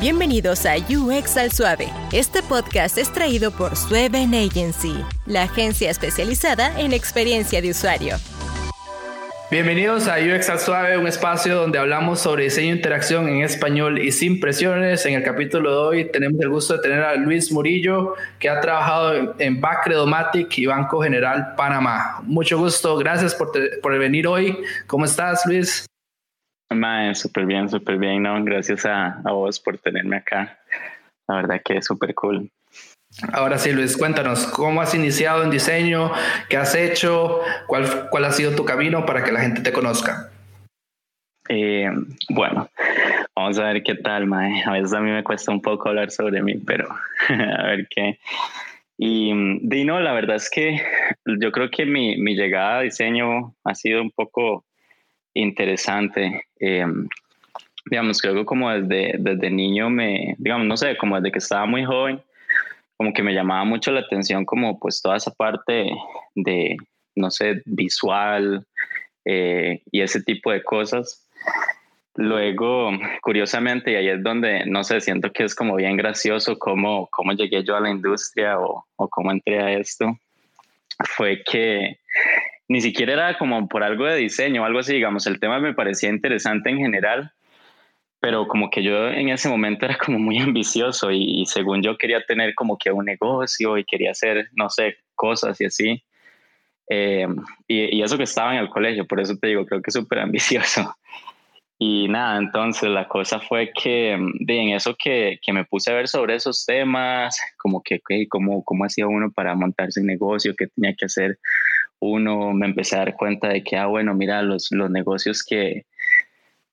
Bienvenidos a UX al Suave. Este podcast es traído por Sueven Agency, la agencia especializada en experiencia de usuario. Bienvenidos a UX al Suave, un espacio donde hablamos sobre diseño e interacción en español y sin presiones. En el capítulo de hoy tenemos el gusto de tener a Luis Murillo, que ha trabajado en Bacredomatic y Banco General Panamá. Mucho gusto, gracias por, por venir hoy. ¿Cómo estás, Luis? Mae, súper bien, súper bien, ¿no? Gracias a, a, vos por tenerme acá. La verdad que es súper cool. Ahora sí, Luis, cuéntanos, ¿cómo has iniciado en diseño? ¿Qué has hecho? ¿Cuál, cuál ha sido tu camino para que la gente te conozca? Eh, bueno, vamos a ver qué tal, Mae. A veces a mí me cuesta un poco hablar sobre mí, pero a ver qué. Y Dino, la verdad es que yo creo que mi, mi llegada a diseño ha sido un poco interesante. Eh, digamos, creo que como desde, desde niño me, digamos, no sé, como desde que estaba muy joven, como que me llamaba mucho la atención como pues toda esa parte de, no sé, visual eh, y ese tipo de cosas. Luego, curiosamente, y ahí es donde, no sé, siento que es como bien gracioso cómo, cómo llegué yo a la industria o, o cómo entré a esto, fue que ni siquiera era como por algo de diseño o algo así, digamos, el tema me parecía interesante en general, pero como que yo en ese momento era como muy ambicioso y, según yo quería tener como que un negocio y quería hacer, no sé, cosas y así. Eh, y, eso que estaba en el colegio, por eso te digo, creo que súper ambicioso. Y nada, entonces la cosa fue que de en eso que, que, me puse a ver sobre esos temas, como que okay, cómo, cómo hacía uno para montarse un negocio, qué tenía que hacer uno me empecé a dar cuenta de que, ah, bueno, mira, los, los negocios que,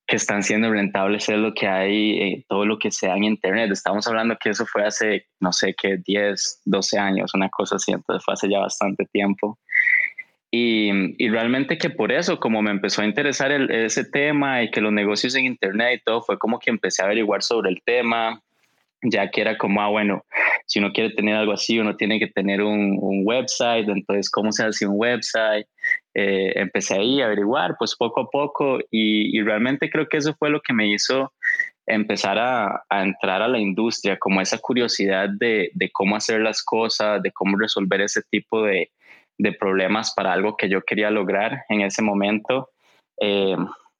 que están siendo rentables es lo que hay, eh, todo lo que sea en Internet. Estamos hablando que eso fue hace, no sé, qué, 10, 12 años, una cosa así, entonces fue hace ya bastante tiempo. Y, y realmente que por eso, como me empezó a interesar el, ese tema y que los negocios en Internet y todo, fue como que empecé a averiguar sobre el tema, ya que era como, ah, bueno, si uno quiere tener algo así, uno tiene que tener un, un website, entonces, ¿cómo se hace un website? Eh, empecé ahí a averiguar, pues poco a poco, y, y, realmente creo que eso fue lo que me hizo empezar a, a entrar a la industria, como esa curiosidad de, de, cómo hacer las cosas, de cómo resolver ese tipo de, de problemas para algo que yo quería lograr en ese momento. Eh,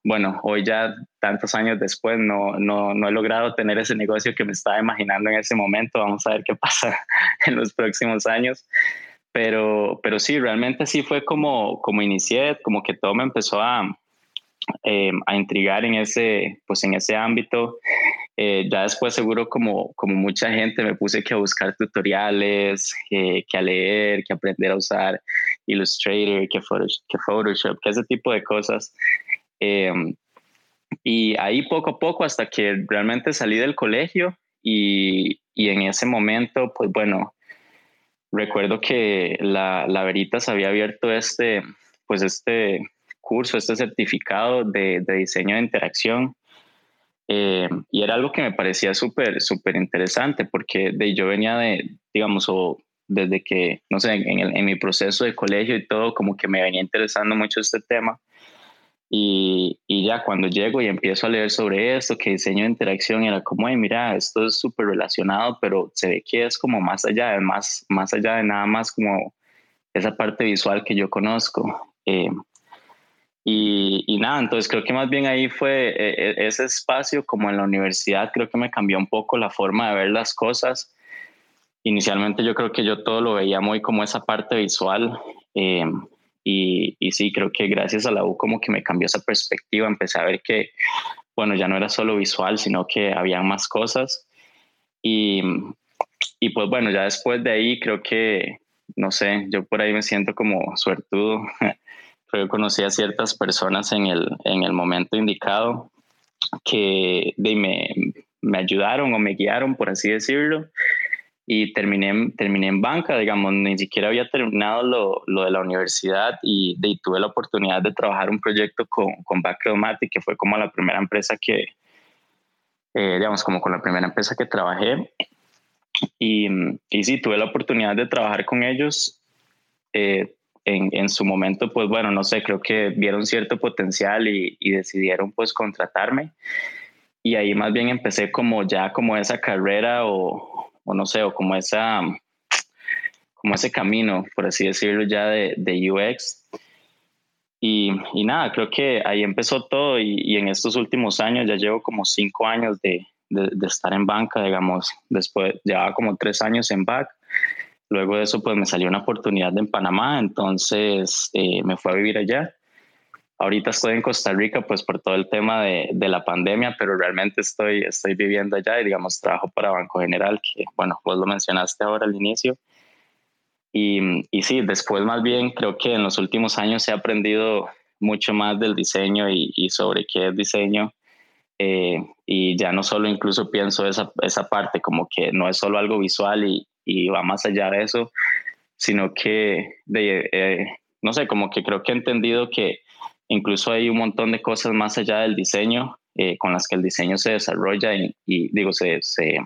bueno, hoy ya tantos años después no, no, no, he logrado tener ese negocio que me estaba imaginando en ese momento. Vamos a ver qué pasa en los próximos años. Pero, pero sí, realmente sí fue como, como inicié, como que todo me empezó a, eh, a intrigar en ese, pues en ese ámbito. Eh, ya después seguro como, como mucha gente me puse que a buscar tutoriales, que a leer, que aprender a usar Illustrator, que Photoshop, que, Photoshop, que ese tipo de cosas. Em, y ahí poco a poco hasta que realmente salí del colegio y, y en ese momento, pues bueno, recuerdo que la, la Veritas había abierto este, pues este curso, este certificado de, de diseño de interacción. Eh, y era algo que me parecía súper, súper interesante porque de, yo venía de, digamos, o desde que, no sé, en, en, mi proceso de colegio y todo, como que me venía interesando mucho este tema. Y, y, ya cuando llego y empiezo a leer sobre esto, que diseño de interacción, era como, ay, mira, esto es súper relacionado, pero se ve que es como más allá, más, más allá de nada más como esa parte visual que yo conozco. Eh, y, y, nada, entonces creo que más bien ahí fue eh, ese espacio como en la universidad, creo que me cambió un poco la forma de ver las cosas. Inicialmente yo creo que yo todo lo veía muy como esa parte visual. Eh, y, y, sí, creo que gracias a la U como que me cambió esa perspectiva, empecé a ver que, bueno, ya no era solo visual, sino que había más cosas. Y, y pues bueno, ya después de ahí creo que, no sé, yo por ahí me siento como suertudo. creo que conocí a ciertas personas en el, en el momento indicado que de, me, me ayudaron o me guiaron, por así decirlo y terminé, terminé en banca, digamos, ni siquiera había terminado lo, lo de la universidad y, de, tuve la oportunidad de trabajar un proyecto con, con Backromatic, que fue como la primera empresa que, eh, digamos, como con la primera empresa que trabajé. Y, y sí, tuve la oportunidad de trabajar con ellos. Eh, en, en, su momento, pues bueno, no sé, creo que vieron cierto potencial y, y decidieron pues contratarme. y ahí más bien empecé como ya como esa carrera o, o no sé, o como esa, como ese camino, por así decirlo, ya de, de UX. Y, y, nada, creo que ahí empezó todo y, y, en estos últimos años ya llevo como cinco años de, de, estar en banca, digamos, después llevaba como tres años en back. Luego de eso, pues me salió una oportunidad en Panamá, entonces eh, me fui a vivir allá. Ahorita estoy en Costa Rica, pues por todo el tema de, de, la pandemia, pero realmente estoy, estoy viviendo allá y, digamos, trabajo para Banco General, que, bueno, vos lo mencionaste ahora al inicio. Y, y sí, después más bien creo que en los últimos años he aprendido mucho más del diseño y, y sobre qué es diseño eh, y ya no solo incluso pienso esa, esa parte como que no es solo algo visual y, y va más allá de eso, sino que, de, eh, no sé, como que creo que he entendido que incluso hay un montón de cosas más allá del diseño eh, con las que el diseño se desarrolla y, digo, se, se,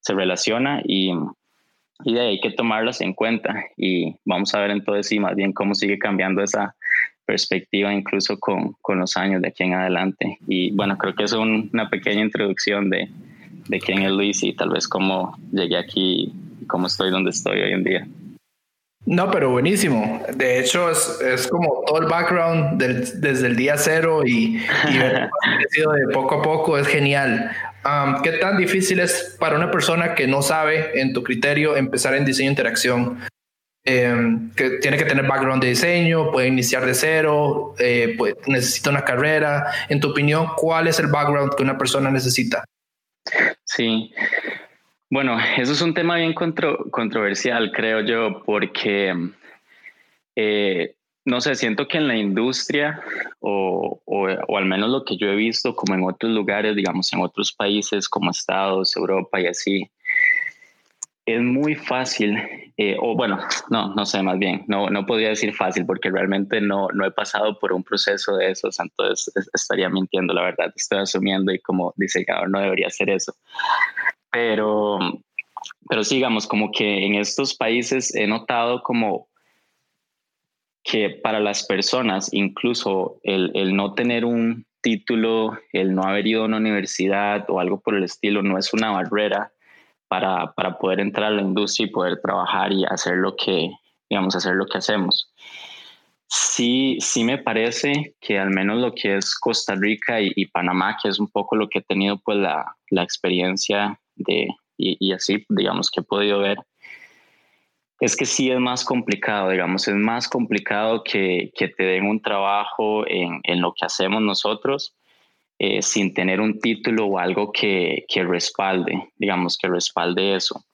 se relaciona y, y de ahí hay que tomarlas en cuenta y vamos a ver entonces sí, más bien cómo sigue cambiando esa perspectiva incluso con, con, los años de aquí en adelante. Y bueno, creo que es un, una pequeña introducción de, de quién es Luis y tal vez cómo llegué aquí y cómo estoy donde estoy hoy en día. No, pero buenísimo. De hecho, es, es como todo el background del, desde el día cero y, y ver de poco a poco es genial. Um, ¿Qué tan difícil es para una persona que no sabe, en tu criterio, empezar en diseño de interacción? Eh, que tiene que tener background de diseño, puede iniciar de cero, eh, puede, necesita una carrera. En tu opinión, ¿cuál es el background que una persona necesita? Sí, bueno, eso es un tema bien contro controversial, creo yo, porque, eh, no sé, siento que en la industria, o, o, al menos lo que yo he visto, como en otros lugares, digamos, en otros países como Estados, Europa y así, es muy fácil, eh, o bueno, no, no sé, más bien, no, no podría decir fácil porque realmente no, no he pasado por un proceso de esos, entonces estaría mintiendo, la verdad, estoy asumiendo y como diseñador no debería hacer eso. Pero, pero sigamos, como que en estos países he notado como que para las personas, incluso el, el no tener un título, el no haber ido a una universidad o algo por el estilo, no es una barrera para, para, poder entrar a la industria y poder trabajar y hacer lo que, digamos, hacer lo que hacemos. Sí, sí me parece que al menos lo que es Costa Rica y, y Panamá, que es un poco lo que he tenido pues la, la experiencia y, así, digamos, que he podido ver, es que sí es más complicado, digamos, es más complicado que, que te den un trabajo en, en lo que hacemos nosotros eh, sin tener un título o algo que, que respalde, digamos, que respalde eso.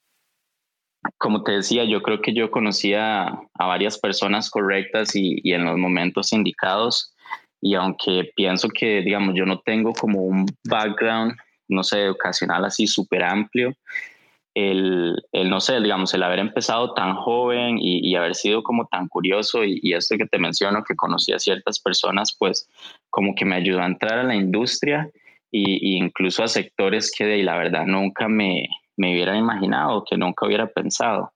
Como te decía, yo creo que yo conocía a varias personas correctas y en los momentos indicados y aunque pienso que, digamos, yo no tengo como un background, no sé, educacional así súper amplio, el, el, no sé, digamos, el haber empezado tan joven y, haber sido como tan curioso y, y, esto que te menciono, que conocí a ciertas personas, pues como que me ayudó a entrar a la industria y, incluso a sectores que de la verdad nunca me, me hubiera imaginado, que nunca hubiera pensado.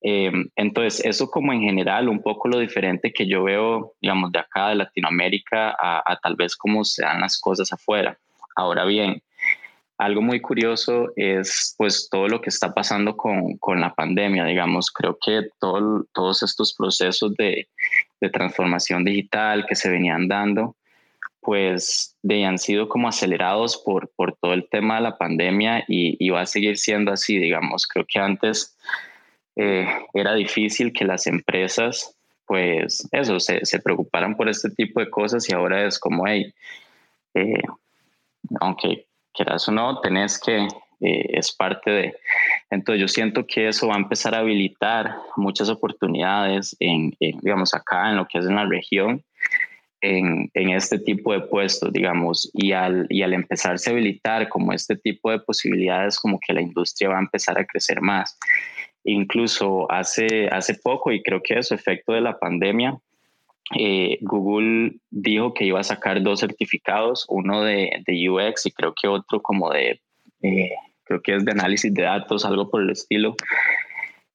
Eh, entonces, eso como en general, un poco lo diferente que yo veo, digamos, de acá de Latinoamérica a, a tal vez cómo se dan las cosas afuera. Ahora bien, algo muy curioso es pues todo lo que está pasando con, con la pandemia, digamos, creo que todo, todos estos procesos de, de, transformación digital que se venían dando, pues de, han sido como acelerados por, por todo el tema de la pandemia y, y va a seguir siendo así, digamos, creo que antes eh, era difícil que las empresas pues eso, se, se, preocuparan por este tipo de cosas y ahora es como, hey, eh, aunque quieras o no, tenés que, eh, es parte de. Entonces yo siento que eso va a empezar a habilitar muchas oportunidades en, en digamos, acá en lo que es en la región, en, en, este tipo de puestos, digamos, y al, y al empezarse a habilitar como este tipo de posibilidades, como que la industria va a empezar a crecer más. Incluso hace, hace poco, y creo que es efecto de la pandemia, eh, Google dijo que iba a sacar dos certificados, uno de, de UX y creo que otro como de, eh, creo que es de análisis de datos, algo por el estilo.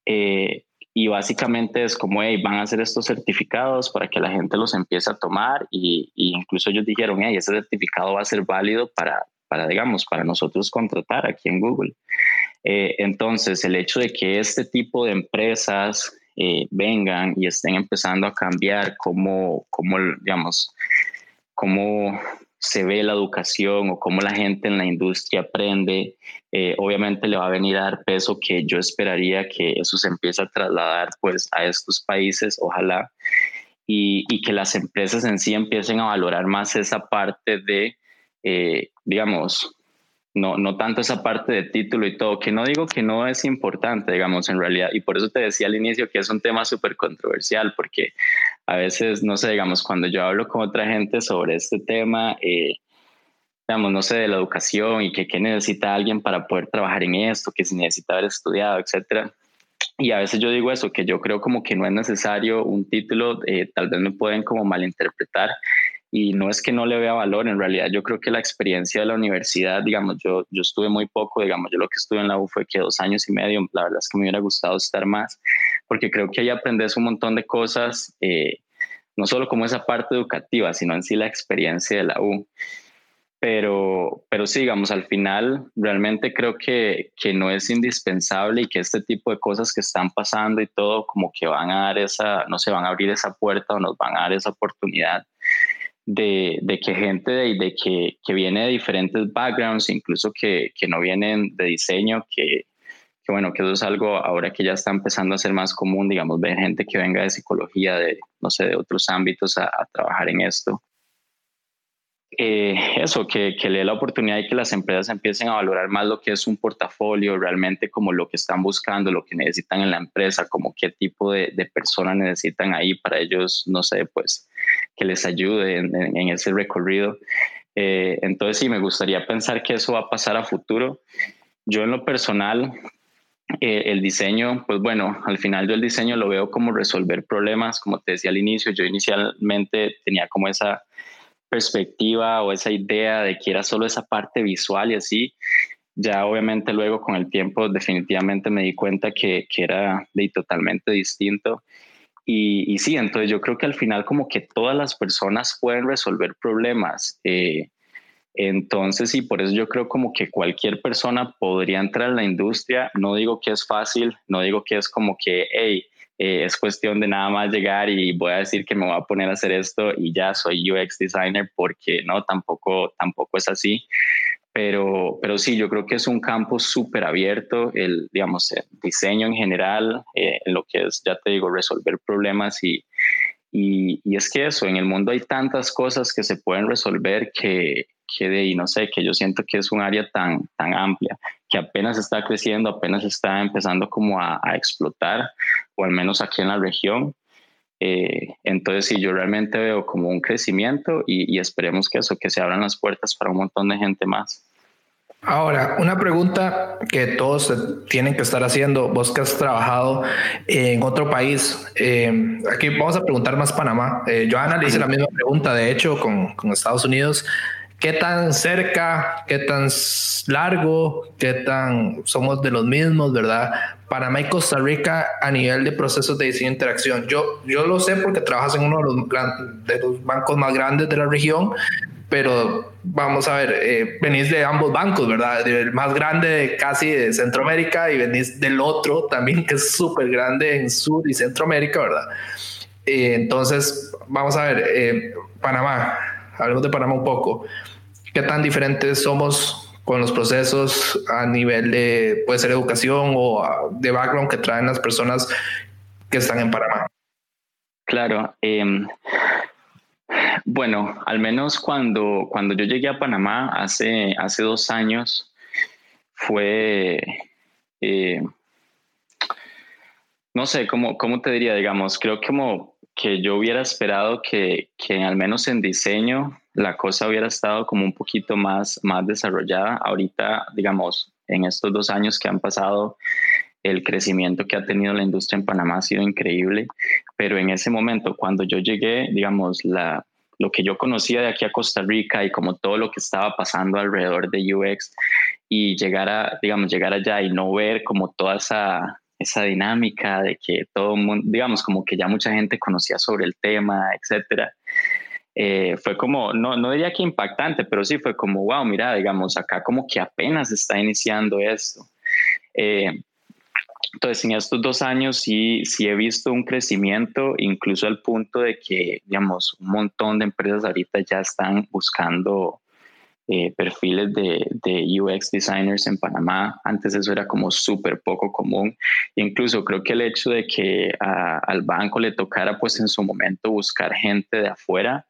Eh, y básicamente es como, hey, van a hacer estos certificados para que la gente los empiece a tomar y, y incluso ellos dijeron, hey, ese certificado va a ser válido para, para, digamos, para nosotros contratar aquí en Google. Entonces, el hecho de que este tipo de empresas eh, vengan y estén empezando a cambiar cómo, cómo, digamos, cómo se ve la educación o cómo la gente en la industria aprende, eh, obviamente le va a venir a dar peso que yo esperaría que eso se empiece a trasladar pues a estos países, ojalá, y, y que las empresas en sí empiecen a valorar más esa parte de, eh, digamos, no, no tanto esa parte de título y todo, que no digo que no es importante, digamos, en realidad, y por eso te decía al inicio que es un tema súper controversial, porque a veces, no sé, digamos, cuando yo hablo con otra gente sobre este tema, eh, digamos, no sé, de la educación y que qué necesita alguien para poder trabajar en esto, que si necesita haber estudiado, etcétera. Y a veces yo digo eso, que yo creo como que no es necesario un título, eh, tal vez me pueden como malinterpretar, y no es que no le vea valor, en realidad yo creo que la experiencia de la universidad, digamos, yo, yo estuve muy poco, digamos, yo lo que estuve en la U fue que dos años y medio, la verdad es que me hubiera gustado estar más, porque creo que ahí aprendes un montón de cosas, eh, no solo como esa parte educativa, sino en sí la experiencia de la U. Pero, pero sí, digamos, al final realmente creo que, que no es indispensable y que este tipo de cosas que están pasando y todo como que van a dar esa, no se van a abrir esa puerta o nos van a dar esa oportunidad de, de que gente de, de que, que, viene de diferentes backgrounds, incluso que, que no vienen de diseño, que, que, bueno, que eso es algo ahora que ya está empezando a ser más común, digamos, ver gente que venga de psicología, de, no sé, de otros ámbitos a, a trabajar en esto. Eh, eso, que, que le dé la oportunidad y que las empresas empiecen a valorar más lo que es un portafolio, realmente como lo que están buscando, lo que necesitan en la empresa, como qué tipo de, de persona necesitan ahí para ellos, no sé, pues que les ayude en, ese recorrido. Eh, entonces sí, me gustaría pensar que eso va a pasar a futuro. Yo en lo personal, eh, el diseño, pues bueno, al final yo el diseño lo veo como resolver problemas, como te decía al inicio, yo inicialmente tenía como esa perspectiva o esa idea de que era solo esa parte visual y así. Ya obviamente luego con el tiempo definitivamente me di cuenta que, que era de totalmente distinto y, sí, entonces yo creo que al final como que todas las personas pueden resolver problemas. Eh, entonces, sí, por eso yo creo como que cualquier persona podría entrar en la industria. No digo que es fácil, no digo que es como que, hey, eh, es cuestión de nada más llegar y voy a decir que me voy a poner a hacer esto y ya soy UX designer, porque no, tampoco, tampoco es así. Pero, pero sí, yo creo que es un campo súper abierto, el, digamos, el diseño en general, eh, lo que es, ya te digo, resolver problemas y, y, y, es que eso, en el mundo hay tantas cosas que se pueden resolver que, que de ahí, no sé, que yo siento que es un área tan, tan amplia, que apenas está creciendo, apenas está empezando como a, a explotar, o al menos aquí en la región. Eh, entonces, sí, yo realmente veo como un crecimiento y, y, esperemos que eso, que se abran las puertas para un montón de gente más. Ahora, una pregunta que todos tienen que estar haciendo, vos que has trabajado en otro país, eh, aquí vamos a preguntar más Panamá. Eh, Joana le hice la misma pregunta, de hecho, con, con Estados Unidos. ¿Qué tan cerca, qué tan largo, qué tan somos de los mismos, verdad? Panamá y Costa Rica a nivel de procesos de diseño e interacción. Yo, yo lo sé porque trabajas en uno de los, bancos más grandes de la región, pero vamos a ver, eh, venís de ambos bancos, ¿verdad? El más grande casi de Centroamérica y venís del otro también que es súper grande en Sur y Centroamérica, ¿verdad? Eh, entonces, vamos a ver, eh, Panamá, hablemos de Panamá un poco. ¿Qué tan diferentes somos con los procesos a nivel de, puede ser educación o de background que traen las personas que están en Panamá? Claro. Eh, bueno, al menos cuando, cuando yo llegué a Panamá hace, hace dos años, fue, eh, no sé, ¿cómo, ¿cómo te diría? Digamos, creo que como que yo hubiera esperado que, que al menos en diseño la cosa hubiera estado como un poquito más, más desarrollada. Ahorita, digamos, en estos dos años que han pasado, el crecimiento que ha tenido la industria en Panamá ha sido increíble, pero en ese momento, cuando yo llegué, digamos, la, lo que yo conocía de aquí a Costa Rica y como todo lo que estaba pasando alrededor de UX y llegar a, digamos, llegar allá y no ver como toda esa, esa dinámica de que todo mundo, digamos, como que ya mucha gente conocía sobre el tema, etcétera. eh, fue como, no, no diría que impactante, pero sí fue como, wow, mira, digamos, acá como que apenas está iniciando esto. Eh, entonces, en estos dos años sí, sí he visto un crecimiento, incluso al punto de que, digamos, un montón de empresas ahorita ya están buscando eh, perfiles de, de, UX designers en Panamá. Antes eso era como súper poco común. incluso creo que el hecho de que al banco le tocara pues en su momento buscar gente de afuera,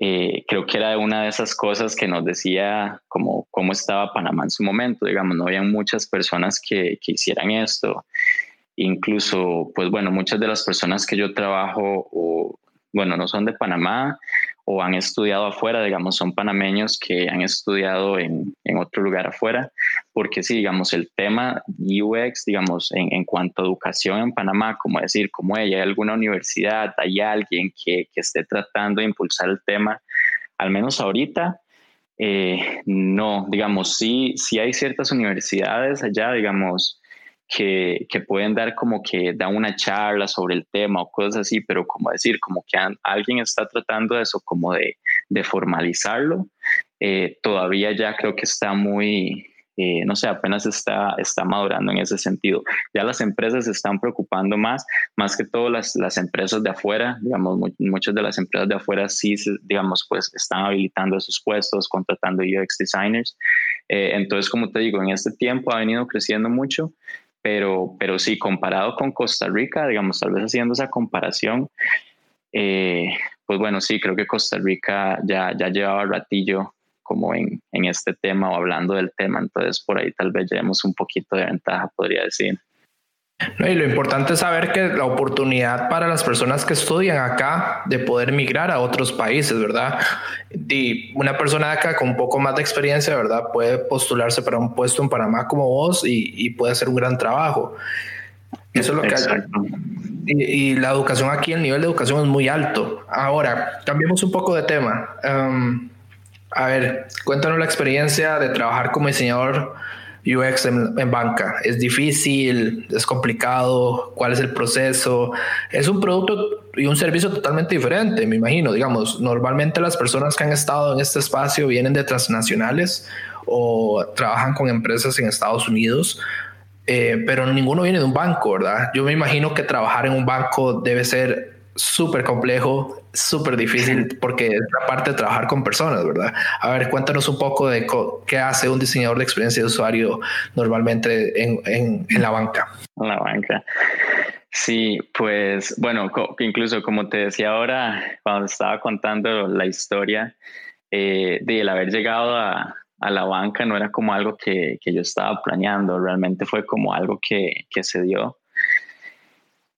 eh, creo que era una de esas cosas que nos decía como cómo estaba Panamá en su momento, digamos, no había muchas personas que, que hicieran esto. Incluso, pues bueno, muchas de las personas que yo trabajo, o, bueno, no son de Panamá o han estudiado afuera, digamos, son panameños que han estudiado en, en otro lugar afuera, porque sí, digamos, el tema UX, digamos, en, en, cuanto a educación en Panamá, como decir, como hay alguna universidad, hay alguien que, que esté tratando de impulsar el tema, al menos ahorita, eh, no, digamos, sí, sí hay ciertas universidades allá, digamos, que, que, pueden dar como que da una charla sobre el tema o cosas así, pero como decir, como que alguien está tratando eso, como de, de formalizarlo, eh, todavía ya creo que está muy, eh, no sé, apenas está, está madurando en ese sentido. Ya las empresas se están preocupando más, más que todo las, las empresas de afuera, digamos, muchas de las empresas de afuera sí, digamos, pues están habilitando esos puestos, contratando UX designers. Eh, entonces, como te digo, en este tiempo ha venido creciendo mucho pero, pero sí, comparado con Costa Rica, digamos, tal vez haciendo esa comparación, eh, pues bueno, sí, creo que Costa Rica ya, ya llevaba ratillo como en, en este tema o hablando del tema, entonces por ahí tal vez llevemos un poquito de ventaja, podría decir. No, y lo importante es saber que la oportunidad para las personas que estudian acá de poder migrar a otros países, ¿verdad? Y una persona de acá con un poco más de experiencia, ¿verdad? Puede postularse para un puesto en Panamá como vos y, y puede hacer un gran trabajo. Eso es lo que. Y, la educación aquí, el nivel de educación es muy alto. Ahora, cambiemos un poco de tema. Um, a ver, cuéntanos la experiencia de trabajar como diseñador UX en, banca? ¿Es difícil? ¿Es complicado? ¿Cuál es el proceso? Es un producto y un servicio totalmente diferente, me imagino. Digamos, normalmente las personas que han estado en este espacio vienen de transnacionales o trabajan con empresas en Estados Unidos, eh, pero ninguno viene de un banco, ¿verdad? Yo me imagino que trabajar en un banco debe ser súper complejo, súper difícil porque es la parte de trabajar con personas, ¿verdad? A ver, cuéntanos un poco de qué hace un diseñador de experiencia de usuario normalmente en, en, la banca. En la banca. Sí, pues bueno, incluso como te decía ahora, cuando estaba contando la historia eh, de el haber llegado a, a, la banca, no era como algo que, que, yo estaba planeando, realmente fue como algo que, que se dio.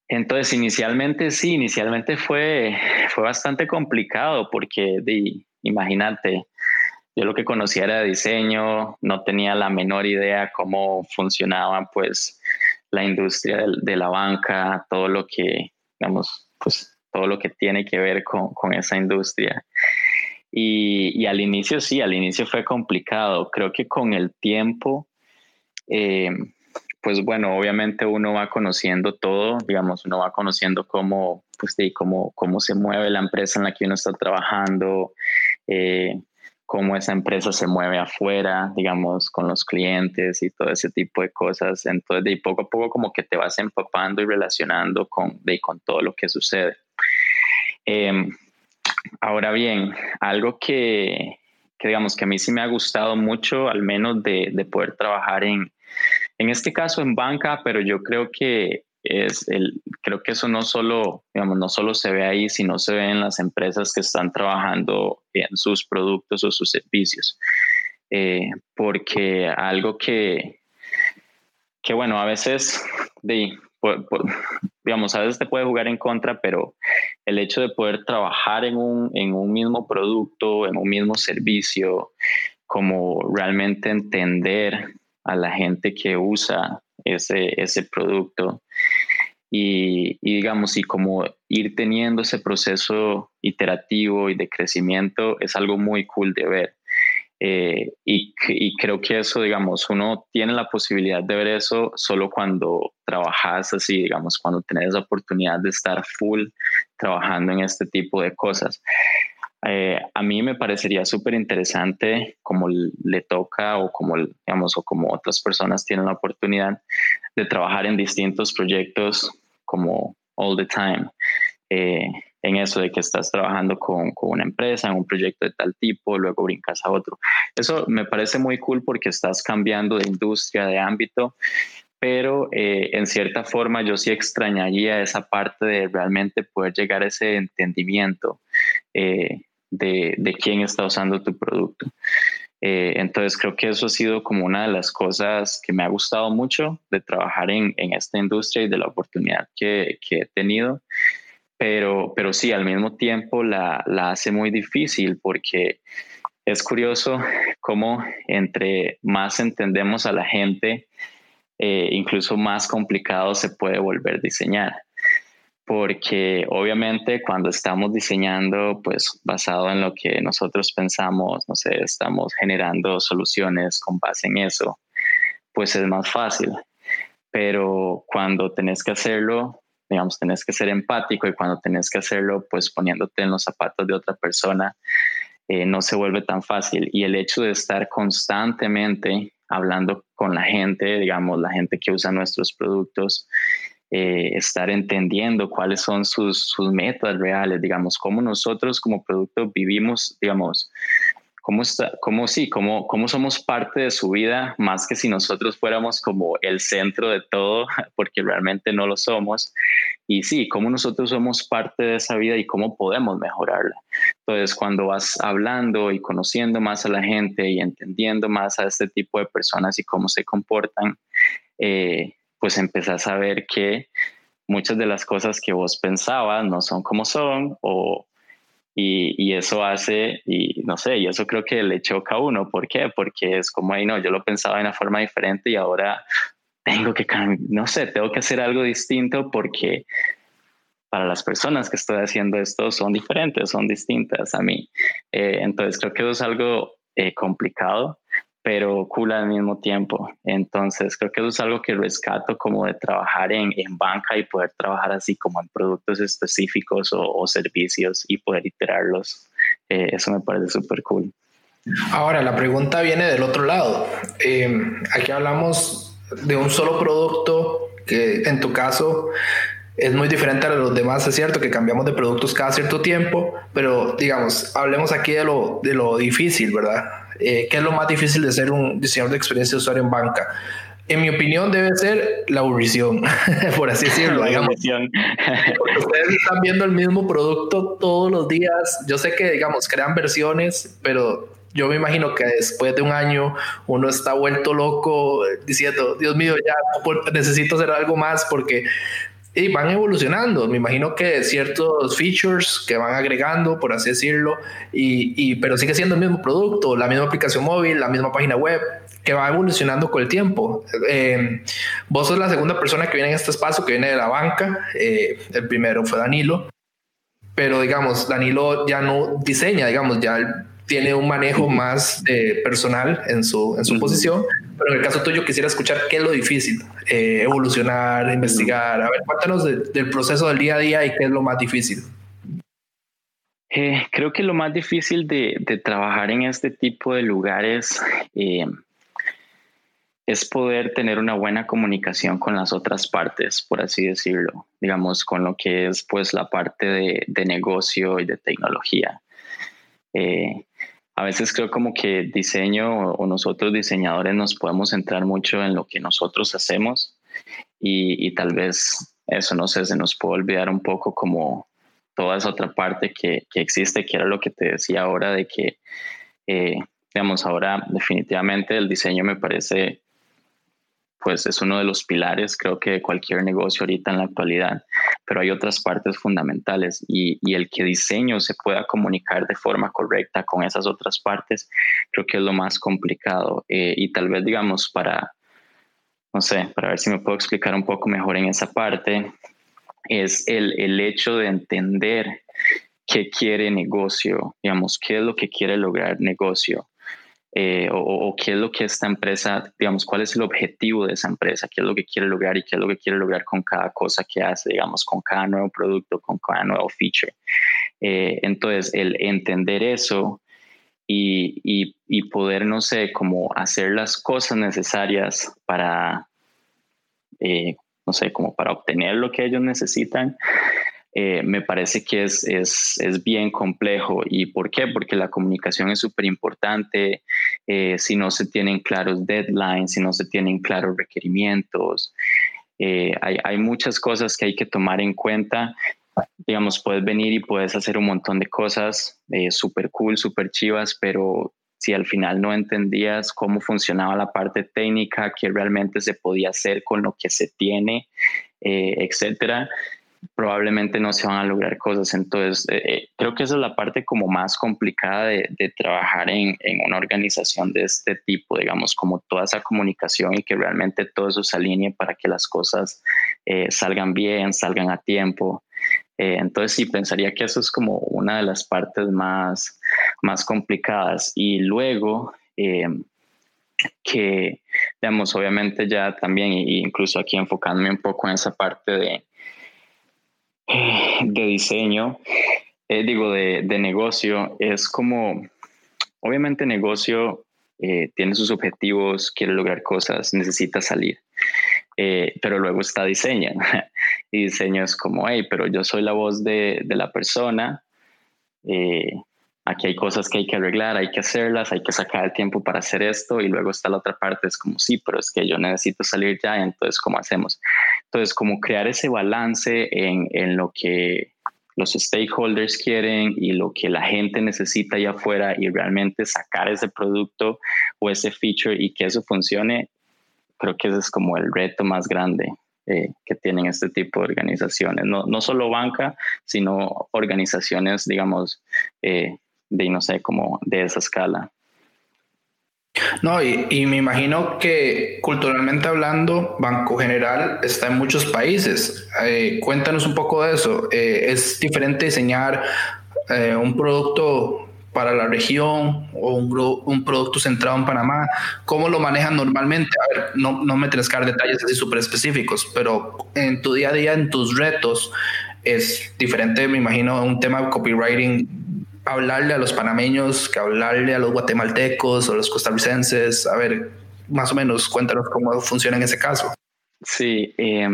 Entonces, inicialmente sí, inicialmente fue, fue bastante complicado porque, imagínate, yo lo que conocía era diseño, no tenía la menor idea cómo funcionaba pues la industria de, la banca, todo lo que, digamos, pues todo lo que tiene que ver con, con esa industria. Y, y, al inicio sí, al inicio fue complicado. Creo que con el tiempo eh, pues bueno, obviamente uno va conociendo todo, digamos, uno va conociendo cómo, pues, cómo, cómo se mueve la empresa en la que uno está trabajando, eh, cómo esa empresa se mueve afuera, digamos, con los clientes y todo ese tipo de cosas. Entonces, de poco a poco como que te vas empapando y relacionando con, de, con todo lo que sucede. Em, ahora bien, algo que, que, digamos que a mí sí me ha gustado mucho, al menos de, de poder trabajar en, en este caso en banca, pero yo creo que es el, creo que eso no solo, no solo se ve ahí, sino se ve en las empresas que están trabajando en sus productos o sus servicios. Eh, porque algo que, que bueno, a veces, digamos, a veces te puede jugar en contra, pero el hecho de poder trabajar en un, en un mismo producto, en un mismo servicio, como realmente entender a la gente que usa ese, ese producto. Y, digamos, y como ir teniendo ese proceso iterativo y de crecimiento es algo muy cool de ver. Eh, y, creo que eso, digamos, uno tiene la posibilidad de ver eso solo cuando trabajas así, digamos, cuando tienes la oportunidad de estar full trabajando en este tipo de cosas. Eh, a mí me parecería súper interesante como le toca o como, digamos, o como otras personas tienen la oportunidad de trabajar en distintos proyectos como all the time. Eh, en eso de que estás trabajando con, una empresa, en un proyecto de tal tipo, luego brincas a otro. Eso me parece muy cool porque estás cambiando de industria, de ámbito, pero eh, en cierta forma yo sí extrañaría esa parte de realmente poder llegar a ese entendimiento de, de, quién está usando tu producto. Eh, entonces creo que eso ha sido como una de las cosas que me ha gustado mucho de trabajar en, en esta industria y de la oportunidad que, que he tenido pero, pero sí, al mismo tiempo la, la hace muy difícil porque es curioso cómo entre más entendemos a la gente, eh, incluso más complicado se puede volver diseñar. Porque obviamente cuando estamos diseñando, pues basado en lo que nosotros pensamos, no sé, estamos generando soluciones con base en eso, pues es más fácil. Pero cuando tenés que hacerlo digamos, tenés que ser empático y cuando tenés que hacerlo, pues poniéndote en los zapatos de otra persona, eh, no se vuelve tan fácil. Y el hecho de estar constantemente hablando con la gente, digamos, la gente que usa nuestros productos, eh, estar entendiendo cuáles son sus, sus metas reales, digamos, cómo nosotros como producto vivimos, digamos, cómo, está, cómo sí, cómo, cómo somos parte de su vida, más que si nosotros fuéramos como el centro de todo, porque realmente no lo somos. Y sí, cómo nosotros somos parte de esa vida y cómo podemos mejorarla. Entonces, cuando vas hablando y conociendo más a la gente y entendiendo más a este tipo de personas y cómo se comportan, eh, pues empezás a ver que muchas de las cosas que vos pensabas no son como son o y, eso hace, y no sé, y eso creo que le choca a uno. ¿Por qué? Porque es como, ahí no, yo lo pensaba de una forma diferente y ahora tengo que, no sé, tengo que hacer algo distinto porque para las personas que estoy haciendo esto son diferentes, son distintas a mí. Eh, entonces creo que eso es algo eh, complicado pero cool al mismo tiempo. Entonces, creo que eso es algo que rescato como de trabajar en, en banca y poder trabajar así como en productos específicos o, servicios y poder iterarlos. Eh, eso me parece súper cool. Ahora, la pregunta viene del otro lado. Eh, aquí hablamos de un solo producto que en tu caso es muy diferente a los demás, es cierto que cambiamos de productos cada cierto tiempo, pero digamos, hablemos aquí de lo, de lo difícil, ¿verdad? Eh, ¿Qué es lo más difícil de ser un diseñador de experiencia de usuario en banca? En mi opinión debe ser la aburrición, por así decirlo. Digamos. ustedes están viendo el mismo producto todos los días. Yo sé que, digamos, crean versiones, pero yo me imagino que después de un año uno está vuelto loco diciendo, Dios mío, ya necesito hacer algo más porque y van evolucionando. Me imagino que ciertos features que van agregando, por así decirlo, y, pero sigue siendo el mismo producto, la misma aplicación móvil, la misma página web, que va evolucionando con el tiempo. Eh, vos sos la segunda persona que viene en este espacio, que viene de la banca. Eh, el primero fue Danilo, pero digamos, Danilo ya no diseña, digamos, ya tiene un manejo más personal en su, en su posición pero en el caso tuyo quisiera escuchar qué es lo difícil, eh, evolucionar, investigar. A ver, cuéntanos del proceso del día a día y qué es lo más difícil. Eh, creo que lo más difícil de, de, trabajar en este tipo de lugares eh, es poder tener una buena comunicación con las otras partes, por así decirlo, digamos, con lo que es pues la parte de, de negocio y de tecnología. Eh, a veces creo como que diseño o nosotros diseñadores nos podemos centrar mucho en lo que nosotros hacemos y, tal vez eso, no sé, se nos puede olvidar un poco como toda esa otra parte que, existe, que era lo que te decía ahora de que, eh, digamos, ahora definitivamente el diseño me parece pues es uno de los pilares, creo que de cualquier negocio ahorita en la actualidad, pero hay otras partes fundamentales y, el que diseño se pueda comunicar de forma correcta con esas otras partes, creo que es lo más complicado. Eh, y tal vez digamos para, no sé, para ver si me puedo explicar un poco mejor en esa parte, es el, el hecho de entender qué quiere negocio, digamos, qué es lo que quiere lograr negocio eh, o, qué es lo que esta empresa, digamos, cuál es el objetivo de esa empresa, qué es lo que quiere lograr y qué es lo que quiere lograr con cada cosa que hace, digamos, con cada nuevo producto, con cada nuevo feature. Eh, entonces, el entender eso y, y, poder, no sé, como hacer las cosas necesarias para, eh, no sé, como para obtener lo que ellos necesitan, eh, me parece que es, es, es, bien complejo. ¿Y por qué? Porque la comunicación es súper importante. Eh, si no se tienen claros deadlines, si no se tienen claros requerimientos, hay, hay, muchas cosas que hay que tomar en cuenta. Digamos, puedes venir y puedes hacer un montón de cosas eh, súper cool, súper chivas, pero si al final no entendías cómo funcionaba la parte técnica, qué realmente se podía hacer con lo que se tiene, eh, etcétera, probablemente no se van a lograr cosas. Entonces, eh, eh, creo que esa es la parte como más complicada de, trabajar en, una organización de este tipo, digamos, como toda esa comunicación y que realmente todo eso se alinee para que las cosas salgan bien, salgan a tiempo. Eh, entonces sí, pensaría que eso es como una de las partes más, más complicadas. Y luego, eh, que, digamos, obviamente ya también, incluso aquí enfocándome un poco en esa parte de, de diseño, eh, digo, de, de, negocio, es como, obviamente negocio tiene sus objetivos, quiere lograr cosas, necesita salir. pero luego está diseño. y diseño es como, hey, pero yo soy la voz de, de la persona, eh, aquí hay cosas que hay que arreglar, hay que hacerlas, hay que sacar el tiempo para hacer esto y luego está la otra parte, es como, sí, pero es que yo necesito salir ya, entonces, ¿cómo hacemos? Entonces, como crear ese balance en, en lo que los stakeholders quieren y lo que la gente necesita allá afuera y realmente sacar ese producto o ese feature y que eso funcione, creo que ese es como el reto más grande. Eh, que tienen este tipo de organizaciones. No, no solo banca, sino organizaciones, digamos, eh, de, no sé, como de esa escala. No, y, me imagino que culturalmente hablando, Banco General está en muchos países. Eh, cuéntanos un poco de eso. ¿Es diferente diseñar un producto para la región o un, un, producto centrado en Panamá? ¿Cómo lo manejan normalmente? A ver, no, no me tienes que detalles así súper específicos, pero en tu día a día, en tus retos, es diferente, me imagino, un tema de copywriting, hablarle a los panameños que hablarle a los guatemaltecos o los costarricenses. A ver, más o menos, cuéntanos cómo funciona en ese caso. Sí, eh,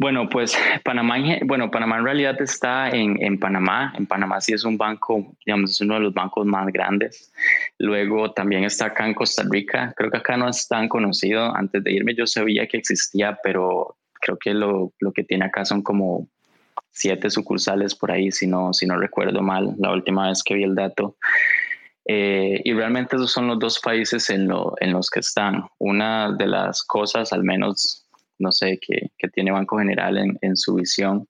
bueno, pues Panamá, bueno, Panamá en realidad está en, en, Panamá. En Panamá sí es un banco, digamos, es uno de los bancos más grandes. Luego también está acá en Costa Rica. Creo que acá no es tan conocido. Antes de irme yo sabía que existía, pero creo que lo, lo que tiene acá son como siete sucursales por ahí, si no, si no recuerdo mal, la última vez que vi el dato. Eh, y realmente esos son los dos países en, lo, en los que están. Una de las cosas, al menos no sé, que, tiene Banco General en, su visión,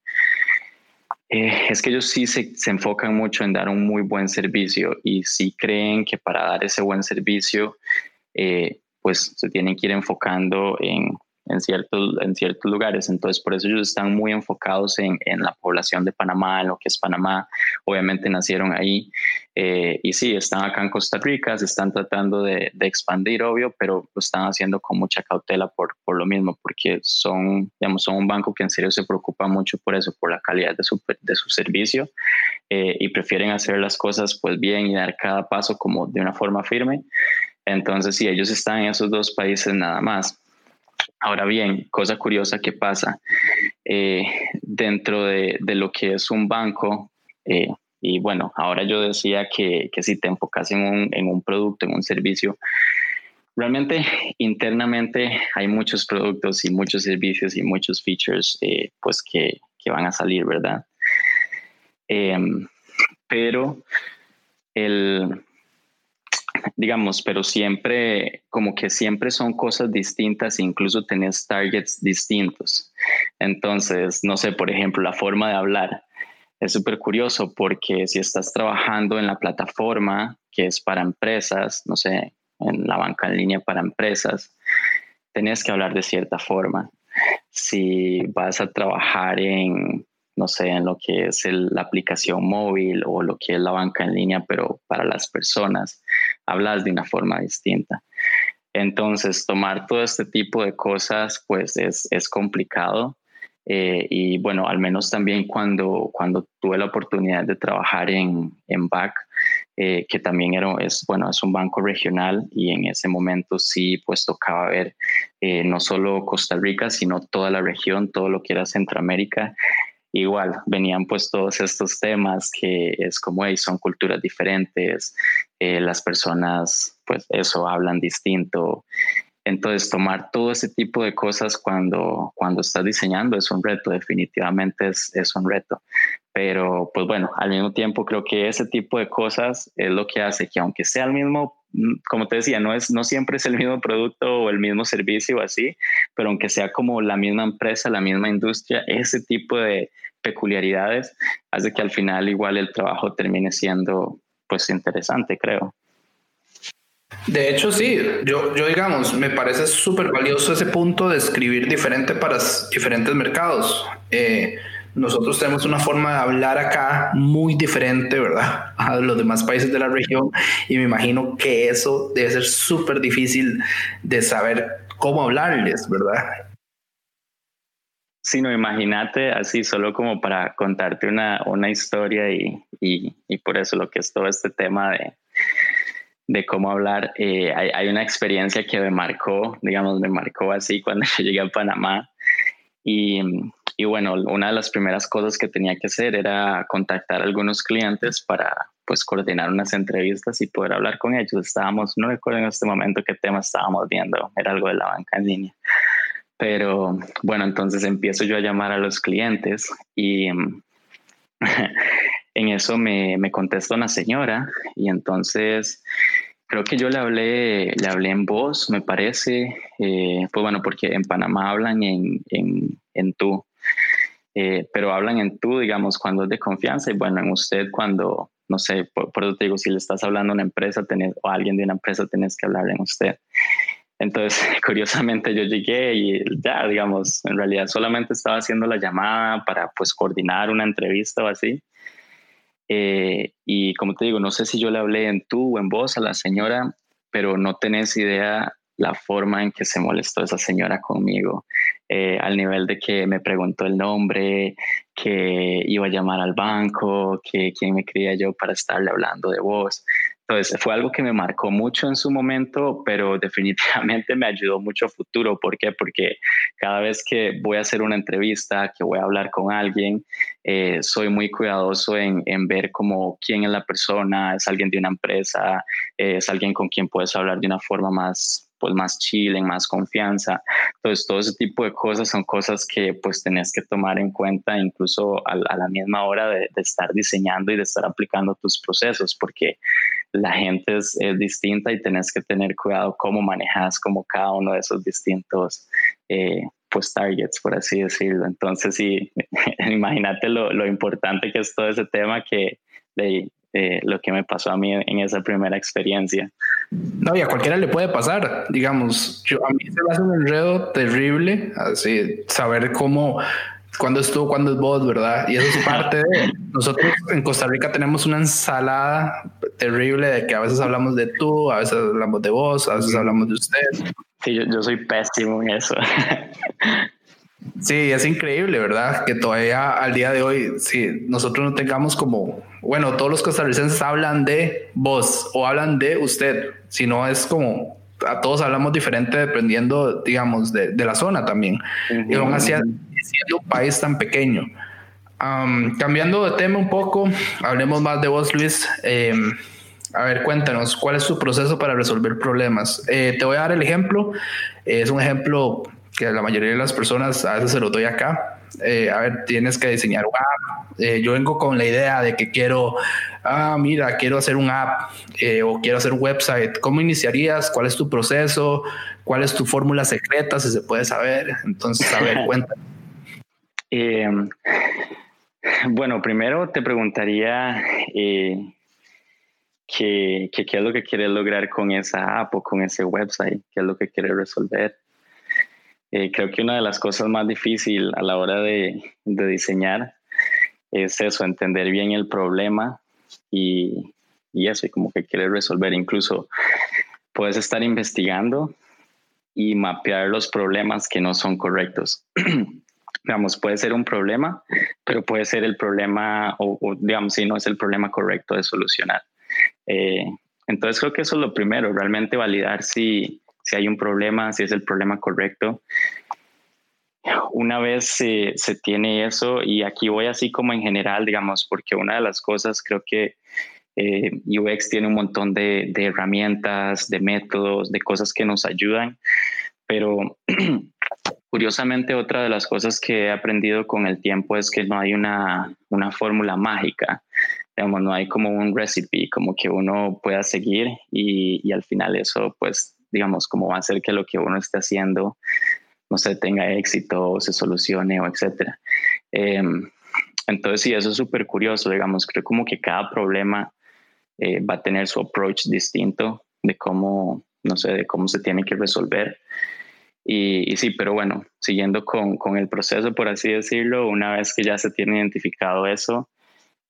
eh, es que ellos sí se, enfocan mucho en dar un muy buen servicio y sí creen que para dar ese buen servicio, eh, pues se tienen que ir enfocando en, en ciertos, en ciertos lugares. Entonces, por eso ellos están muy enfocados en, en la población de Panamá, en lo que es Panamá. Obviamente nacieron ahí. Eh, y sí, están acá en Costa Rica, se están tratando de, de, expandir, obvio, pero lo están haciendo con mucha cautela por, por lo mismo, porque son, digamos, son un banco que en serio se preocupa mucho por eso, por la calidad de su, de su servicio eh, y prefieren hacer las cosas pues bien y dar cada paso como de una forma firme. Entonces, sí, ellos están en esos dos países nada más. Ahora bien, cosa curiosa que pasa eh, dentro de, lo que es un banco, eh, y bueno, ahora yo decía que, si te enfocas en un, en un, producto, en un servicio, realmente internamente hay muchos productos y muchos servicios y muchos features eh, pues que, que, van a salir, ¿verdad? Em, pero el, digamos, pero siempre, como que siempre son cosas distintas, incluso tenés targets distintos. Entonces, no sé, por ejemplo, la forma de hablar es súper curioso porque si estás trabajando en la plataforma que es para empresas, no sé, en la banca en línea para empresas, tenés que hablar de cierta forma. Si vas a trabajar en, no sé, en lo que es la aplicación móvil o lo que es la banca en línea, pero para las personas hablas de una forma distinta. Entonces, tomar todo este tipo de cosas, pues es, es complicado. Eh, y bueno, al menos también cuando, cuando tuve la oportunidad de trabajar en, en BAC, eh, que también era, es, bueno, es un banco regional y en ese momento sí, pues tocaba ver eh, no solo Costa Rica, sino toda la región, todo lo que era Centroamérica. Igual, venían pues todos estos temas que es como, hey, son culturas diferentes, eh, las personas, pues eso, hablan distinto. Entonces, tomar todo ese tipo de cosas cuando, cuando estás diseñando es un reto, definitivamente es, es un reto. Pero pues bueno, al mismo tiempo creo que ese tipo de cosas es lo que hace que aunque sea el mismo, como te decía, no, es, no siempre es el mismo producto o el mismo servicio o así, pero aunque sea como la misma empresa, la misma industria, ese tipo de peculiaridades hace que al final igual el trabajo termine siendo pues interesante, creo. De hecho, sí, yo, yo digamos, me parece súper valioso ese punto de escribir diferente para diferentes mercados. Eh, nosotros tenemos una forma de hablar acá muy diferente, ¿verdad? A los demás países de la región y me imagino que eso debe ser súper difícil de saber cómo hablarles, ¿verdad? Sí, no, imagínate así, solo como para contarte una, una historia y, y, por eso lo que es todo este tema de, de cómo hablar. Eh, hay, hay, una experiencia que me marcó, digamos, me marcó así cuando llegué a Panamá y y bueno, una de las primeras cosas que tenía que hacer era contactar a algunos clientes para pues coordinar unas entrevistas y poder hablar con ellos. Estábamos, no recuerdo en este momento qué tema estábamos viendo, era algo de la banca en línea. Pero bueno, entonces empiezo yo a llamar a los clientes y en eso me, me contesta una señora y entonces creo que yo le hablé, le hablé en voz, me parece, eh, pues bueno, porque en Panamá hablan en, en, en tú. Eh, pero hablan en tú, digamos, cuando es de confianza y bueno, en usted cuando, no sé, por, eso te digo, si le estás hablando a una empresa tenés, o a alguien de una empresa, tenés que hablar en usted. Entonces, curiosamente yo llegué y ya, digamos, en realidad solamente estaba haciendo la llamada para pues coordinar una entrevista o así. Eh, y como te digo, no sé si yo le hablé en tú o en voz a la señora, pero no tenés idea la forma en que se molestó esa señora conmigo, eh, al nivel de que me preguntó el nombre, que iba a llamar al banco, que quién me creía yo para estarle hablando de vos. Entonces fue algo que me marcó mucho en su momento, pero definitivamente me ayudó mucho a futuro. ¿Por qué? Porque cada vez que voy a hacer una entrevista, que voy a hablar con alguien, eh, soy muy cuidadoso en, en, ver como quién es la persona, es alguien de una empresa, es alguien con quien puedes hablar de una forma más pues más chill, en más confianza. Entonces, todo ese tipo de cosas son cosas que pues tenés que tomar en cuenta incluso a, la misma hora de, estar diseñando y de estar aplicando tus procesos, porque la gente es, distinta y tenés que tener cuidado cómo manejas como cada uno de esos distintos eh, pues targets, por así decirlo. Entonces, sí, imagínate lo, lo, importante que es todo ese tema que de, eh, lo que me pasó a mí en esa primera experiencia. No, y a cualquiera le puede pasar, digamos, yo, a mí se me hace un enredo terrible, así, saber cómo, cuándo estuvo, cuándo es vos, ¿verdad? Y eso es parte de, nosotros en Costa Rica tenemos una ensalada terrible de que a veces hablamos de tú, a veces hablamos de vos, a veces hablamos de usted. Sí, yo, yo soy pésimo en eso. Sí, es increíble, ¿verdad? Que todavía al día de hoy, si nosotros no tengamos como, bueno, todos los costarricenses hablan de vos o hablan de usted, si no es como a todos hablamos diferente dependiendo, digamos, de, la zona también. Y aún así, siendo un país tan pequeño. Cambiando de tema un poco, hablemos más de vos, Luis. Em, a ver, cuéntanos, ¿cuál es tu proceso para resolver problemas? Eh, te voy a dar el ejemplo. es un ejemplo que la mayoría de las personas a veces se lo doy acá. Eh, a ver, tienes que diseñar un app. Eh, yo vengo con la idea de que quiero, ah, mira, quiero hacer un app eh, o quiero hacer un website. ¿Cómo iniciarías? ¿Cuál es tu proceso? ¿Cuál es tu fórmula secreta? Si se puede saber. Entonces, a ver, cuéntame. Bueno, primero te preguntaría qué, qué es lo que quieres lograr con esa app o con ese website, qué es lo que quieres resolver. Eh, creo que una de las cosas más difíciles a la hora de, de, diseñar es eso, entender bien el problema y, y eso, y como que quieres resolver. Incluso puedes estar investigando y mapear los problemas que no son correctos. digamos, puede ser un problema, pero puede ser el problema, o, digamos, si no es el problema correcto de solucionar. Eh, entonces creo que eso es lo primero, realmente validar si, si hay un problema, si es el problema correcto. Una vez se, se tiene eso, y aquí voy así como en general, digamos, porque una de las cosas creo que eh, UX tiene un montón de, de, herramientas, de métodos, de cosas que nos ayudan, pero curiosamente otra de las cosas que he aprendido con el tiempo es que no hay una, una fórmula mágica, digamos, no hay como un recipe, como que uno pueda seguir y, y al final eso pues digamos, como va a hacer que lo que uno esté haciendo no se tenga éxito se solucione o etcétera. Em, entonces, sí, eso es súper curioso, digamos, creo como que cada problema eh, va a tener su approach distinto de cómo, no sé, de cómo se tiene que resolver. Y, sí, pero bueno, siguiendo con, con, el proceso, por así decirlo, una vez que ya se tiene identificado eso,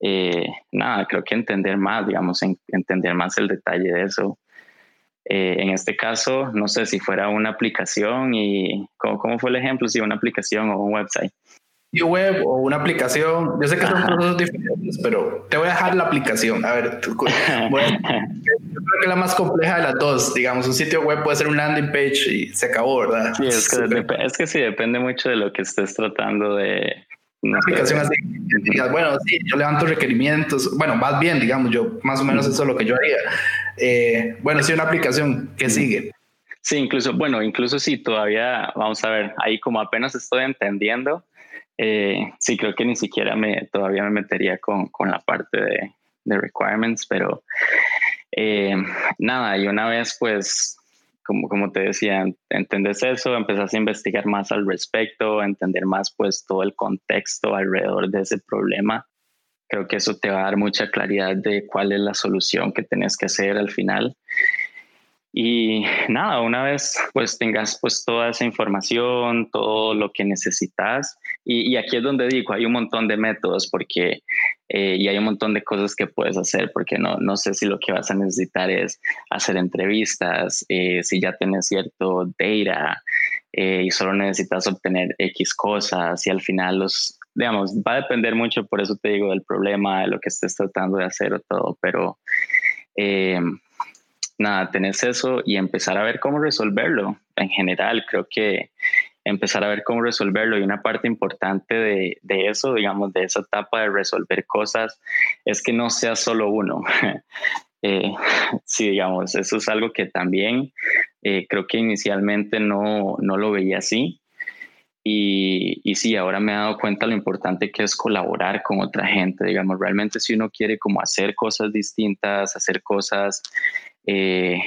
eh, nada, creo que entender más, digamos, entender más el detalle de eso. Eh, en este caso, no sé si fuera una aplicación y ¿cómo, ¿cómo, fue el ejemplo? Si una aplicación o un website web o una aplicación. Yo sé que son procesos diferentes, pero te voy a dejar la aplicación. A ver, bueno, yo creo que la más compleja de las dos, digamos, un sitio web puede ser un landing page y se acabó, ¿verdad? Sí, es que, es que sí, depende mucho de lo que estés tratando de... Una aplicación así, bueno, sí, yo levanto requerimientos, bueno, más bien, digamos, yo más o menos eso es lo que yo haría. Eh, bueno, sí, una aplicación que sigue. Sí, incluso, bueno, incluso sí, todavía, vamos a ver, ahí como apenas estoy entendiendo, eh, sí, creo que ni siquiera me, todavía me metería con, con la parte de, requirements, pero eh, nada, y una vez pues, como, como te decía, entendés eso, empezás a investigar más al respecto, entender más pues todo el contexto alrededor de ese problema. Creo que eso te va a dar mucha claridad de cuál es la solución que tenés que hacer al final. Y nada, una vez pues tengas pues toda esa información, todo lo que necesitas, y, aquí es donde digo, hay un montón de métodos porque, eh, y hay un montón de cosas que puedes hacer, porque no, no sé si lo que vas a necesitar es hacer entrevistas, eh, si ya tienes cierto data eh, y solo necesitas obtener X cosas y al final los, digamos, va a depender mucho, por eso te digo, del problema, de lo que estés tratando de hacer o todo, pero nada, tenés eso y empezar a ver cómo resolverlo. En general, creo que empezar a ver cómo resolverlo y una parte importante de, de eso, digamos, de esa etapa de resolver cosas, es que no sea solo uno. eh, sí, digamos, eso es algo que también eh, creo que inicialmente no, no lo veía así. Y, y, sí, ahora me he dado cuenta lo importante que es colaborar con otra gente, digamos, realmente si uno quiere como hacer cosas distintas, hacer cosas eh,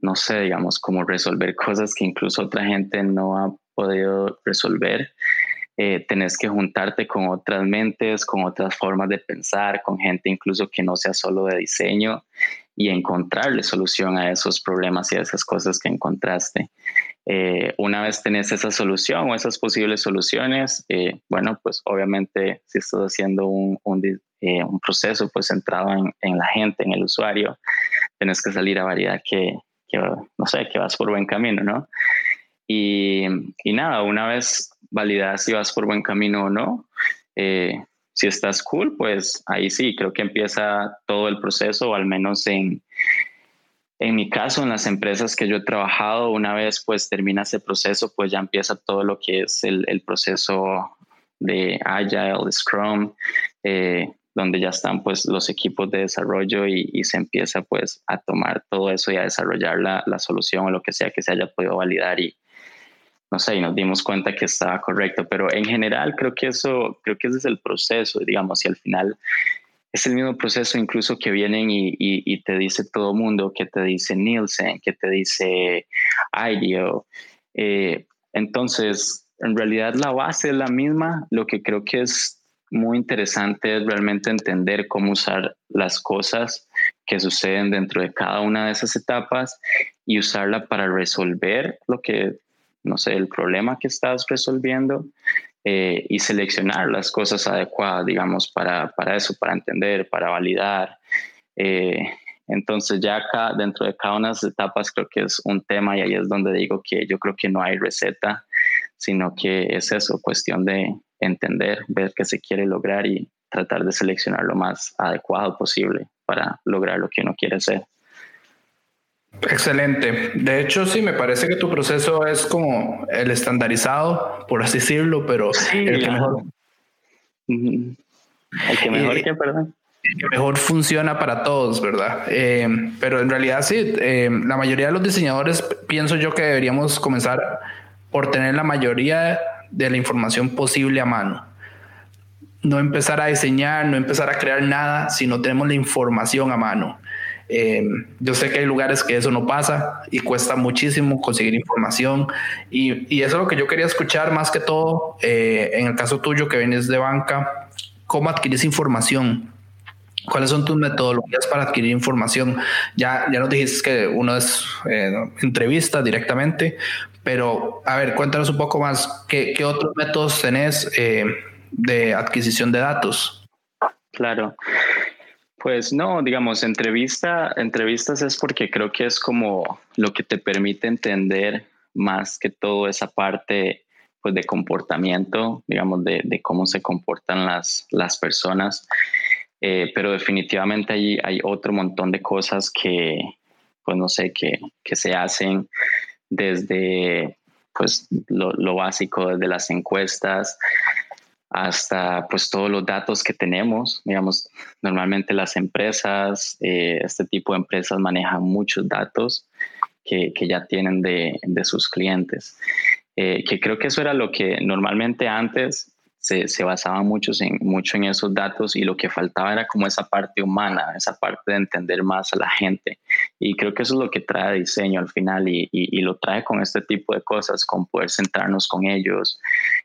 no sé, digamos, como resolver cosas que incluso otra gente no ha podido resolver. Eh, tenés que juntarte con otras mentes, con otras formas de pensar, con gente incluso que no sea solo de diseño y encontrarle solución a esos problemas y a esas cosas que encontraste. Eh, una vez tenés esa solución o esas posibles soluciones, bueno, pues obviamente si estás haciendo un, un, un proceso pues centrado en, en, la gente, en el usuario, tienes que salir a variedad que, no sé, que vas por buen camino, ¿no? Y, nada, una vez validas si vas por buen camino o no, eh, si estás cool, pues ahí sí, creo que empieza todo el proceso, o al menos en, en mi caso, en las empresas que yo he trabajado, una vez pues termina ese proceso, pues ya empieza todo lo que es el, el proceso de Agile, de Scrum, eh, donde ya están pues los equipos de desarrollo y, se empieza pues a tomar todo eso y a desarrollar la, la, solución o lo que sea que se haya podido validar y no sé, y nos dimos cuenta que estaba correcto, pero en general creo que eso, creo que ese es el proceso, digamos, y al final es el mismo proceso incluso que vienen y, te dice todo mundo, que te dice Nielsen, que te dice IDEO. Eh, entonces, en realidad la base es la misma, lo que creo que es muy interesante es realmente entender cómo usar las cosas que suceden dentro de cada una de esas etapas y usarla para resolver lo que, no sé, el problema que estás resolviendo eh, y seleccionar las cosas adecuadas, digamos, para, para eso, para entender, para validar. Eh, entonces ya acá dentro de cada una de las etapas creo que es un tema y ahí es donde digo que yo creo que no hay receta, sino que es eso, cuestión de entender, ver qué se quiere lograr y tratar de seleccionar lo más adecuado posible para lograr lo que uno quiere hacer. Excelente. De hecho, sí, me parece que tu proceso es como el estandarizado, por así decirlo, pero el que mejor. El que mejor que, perdón. El que mejor funciona para todos, ¿verdad? Eh, pero en realidad sí, eh, la mayoría de los diseñadores pienso yo que deberíamos comenzar por tener la mayoría de la información posible a mano. No empezar a diseñar, no empezar a crear nada si no tenemos la información a mano. Eh, yo sé que hay lugares que eso no pasa y cuesta muchísimo conseguir información y, y eso es lo que yo quería escuchar más que todo eh, en el caso tuyo que vienes de banca, cómo adquieres información. ¿Cuáles son tus metodologías para adquirir información? Ya, ya nos dijiste que uno es eh, entrevista directamente, pero a ver, cuéntanos un poco más, ¿qué, qué otros métodos tenés de adquisición de datos? Claro. Pues no, digamos, entrevista, entrevistas es porque creo que es como lo que te permite entender más que todo esa parte pues de comportamiento, digamos, de, cómo se comportan las, las personas. Eh, pero definitivamente hay, hay otro montón de cosas que, pues no sé, que, que se hacen desde pues lo, lo básico, desde las encuestas, hasta pues todos los datos que tenemos. Digamos, normalmente las empresas, eh, este tipo de empresas manejan muchos datos que, que ya tienen de, de sus clientes. Eh, que creo que eso era lo que normalmente antes se, se basaba mucho en, mucho en esos datos y lo que faltaba era como esa parte humana, esa parte de entender más a la gente. Y creo que eso es lo que trae diseño al final y, y, y lo trae con este tipo de cosas, con poder sentarnos con ellos.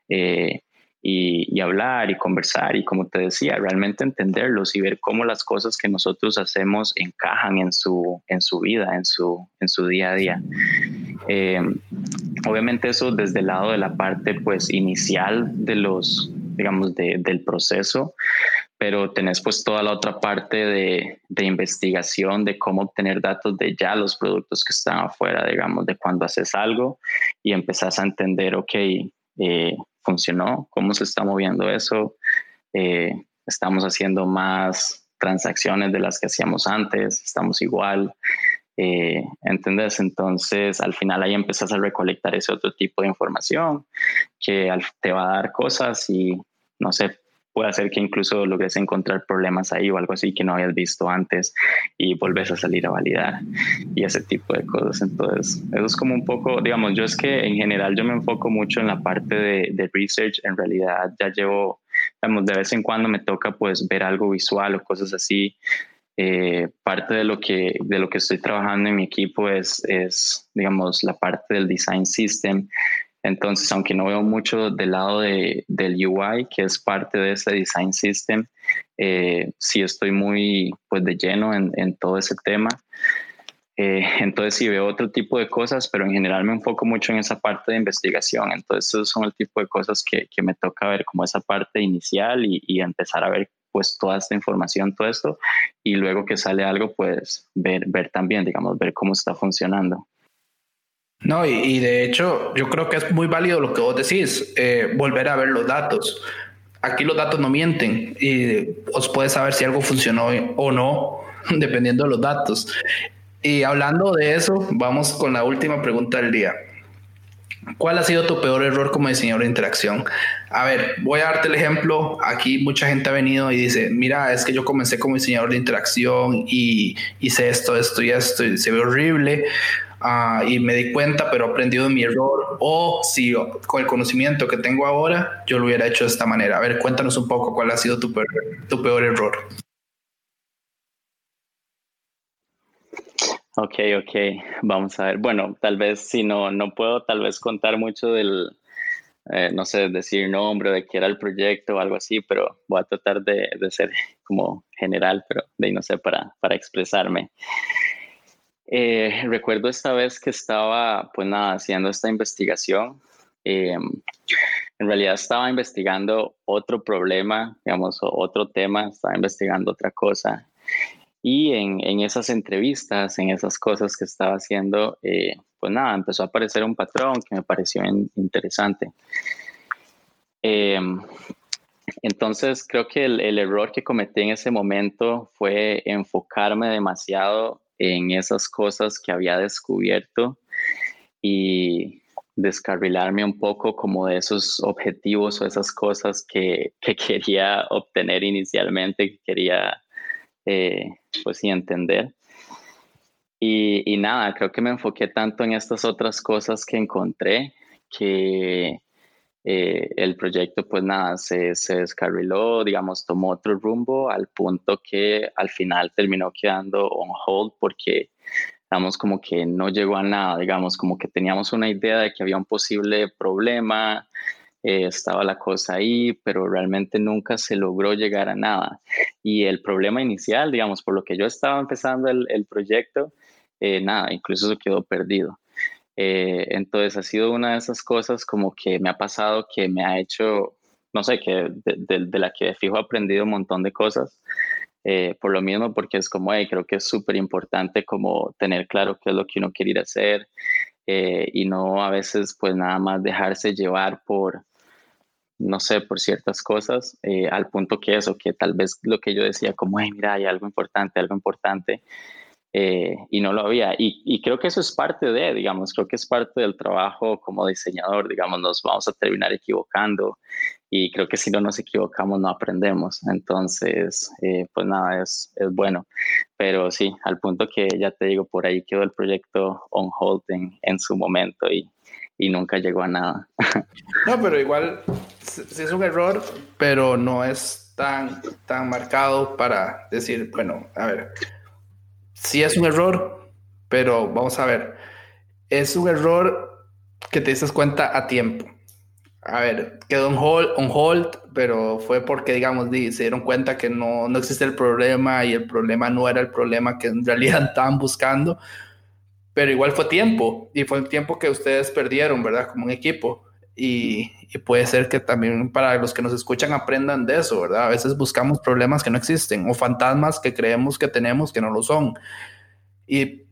Eh, y, hablar y conversar y como te decía, realmente entenderlos y ver cómo las cosas que nosotros hacemos encajan en su, en su vida, en su, en su día a día. Eh, obviamente eso desde el lado de la parte pues inicial de los, digamos, del proceso, pero tenés pues toda la otra parte de, de, investigación de cómo obtener datos de ya los productos que están afuera, digamos, de cuando haces algo y empezás a entender, ok, eh, funcionó, cómo se está moviendo eso. Eh, estamos haciendo más transacciones de las que hacíamos antes, estamos igual. Eh, ¿Entendés? Entonces, al final ahí empezás a recolectar ese otro tipo de información que te va a dar cosas y, no sé, puede hacer que incluso logres encontrar problemas ahí o algo así que no habías visto antes y volvés a salir a validar y ese tipo de cosas. Entonces, eso es como un poco, digamos, yo es que en general yo me enfoco mucho en la parte de, de research. En realidad ya llevo, digamos, de vez en cuando me toca pues ver algo visual o cosas así. Eh, parte de lo que de lo que estoy trabajando en mi equipo es, es digamos la parte del design system entonces, aunque no veo mucho del lado de, del UI, que es parte de ese design system, eh, sí estoy muy pues, de lleno en, en todo ese tema. Eh, entonces sí veo otro tipo de cosas, pero en general me enfoco mucho en esa parte de investigación. Entonces esos son el tipo de cosas que, que me toca ver como esa parte inicial y, y, empezar a ver pues toda esta información, todo esto, y luego que sale algo, pues ver, ver también, digamos, ver cómo está funcionando. No, y, de hecho yo creo que es muy válido lo que vos decís, eh, volver a ver los datos. Aquí los datos no mienten y os puede saber si algo funcionó o no, dependiendo de los datos. Y hablando de eso, vamos con la última pregunta del día. ¿Cuál ha sido tu peor error como diseñador de interacción? A ver, voy a darte el ejemplo. Aquí mucha gente ha venido y dice, mira, es que yo comencé como diseñador de interacción y hice esto, esto y esto y se ve horrible. Ah, y me di cuenta, pero he aprendido de mi error. O si con el conocimiento que tengo ahora, yo lo hubiera hecho de esta manera. A ver, cuéntanos un poco cuál ha sido tu peor, tu peor error. Ok, ok, vamos a ver. Bueno, tal vez si no, no puedo tal vez contar mucho del, eh, no sé, decir nombre de qué era el proyecto o algo así, pero voy a tratar de, de ser como general, pero de ahí no sé, para, para expresarme. Eh, recuerdo esta vez que estaba, pues nada, haciendo esta investigación em, en realidad estaba investigando otro problema, digamos, otro tema, estaba investigando otra cosa. Y en, esas entrevistas, en esas cosas que estaba haciendo, eh, pues nada, empezó a aparecer un patrón que me pareció interesante. Em, entonces, creo que el, error que cometí en ese momento fue enfocarme demasiado en esas cosas que había descubierto y descarrilarme un poco como de esos objetivos o esas cosas que, que quería obtener inicialmente, que quería, eh, pues sí, entender. Y, y, nada, creo que me enfoqué tanto en estas otras cosas que encontré que eh, el proyecto pues nada, se, se descarriló, digamos, tomó otro rumbo al punto que al final terminó quedando on hold porque digamos, como que no llegó a nada, digamos, como que teníamos una idea de que había un posible problema, eh, estaba la cosa ahí, pero realmente nunca se logró llegar a nada. Y el problema inicial, digamos, por lo que yo estaba empezando el, el proyecto, eh, nada, incluso se quedó perdido. Eh, entonces ha sido una de esas cosas como que me ha pasado que me ha hecho, no sé, que de, de, la que fijo he aprendido un montón de cosas. Eh, por lo mismo, porque es como, hey, creo que es súper importante como tener claro qué es lo que uno quiere ir a hacer eh, y no a veces pues nada más dejarse llevar por, no sé, por ciertas cosas, al punto que eso, que tal vez lo que yo decía como, hey, mira, hay algo importante, algo importante, eh, y no lo había. Y, y, creo que eso es parte de, digamos, creo que es parte del trabajo como diseñador, digamos, nos vamos a terminar equivocando y creo que si no nos equivocamos no aprendemos. Entonces, eh, pues nada, es, es, bueno. Pero sí, al punto que ya te digo, por ahí quedó el proyecto on hold en, su momento y, y nunca llegó a nada. No, pero igual sí es un error, pero no es tan, tan marcado para decir, bueno, a ver, sí es un error, pero vamos a ver, es un error que te dices cuenta a tiempo. A ver, quedó on hold, on hold pero fue porque, digamos, se dieron cuenta que no, no existe el problema y el problema no era el problema que en realidad estaban buscando. Pero igual fue tiempo y fue el tiempo que ustedes perdieron, ¿verdad? Como un equipo. Y, puede ser que también para los que nos escuchan aprendan de eso, ¿verdad? A veces buscamos problemas que no existen o fantasmas que creemos que tenemos que no lo son. Y,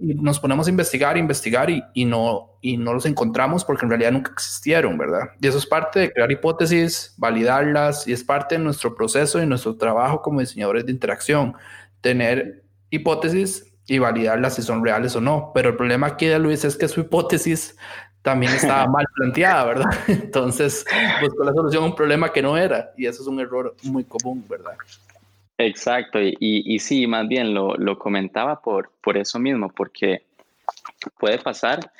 nos ponemos a investigar, investigar y, y, no, y no los encontramos porque en realidad nunca existieron, ¿verdad? Y eso es parte de crear hipótesis, validarlas y es parte de nuestro proceso y nuestro trabajo como diseñadores de interacción, tener hipótesis y validarlas si son reales o no. Pero el problema aquí de Luis es que su hipótesis también estaba mal planteada, ¿verdad? Entonces buscó la solución a un problema que no era y eso es un error muy común, ¿verdad? Exacto, y, y, sí, más bien lo, lo, comentaba por, por eso mismo, porque puede pasar,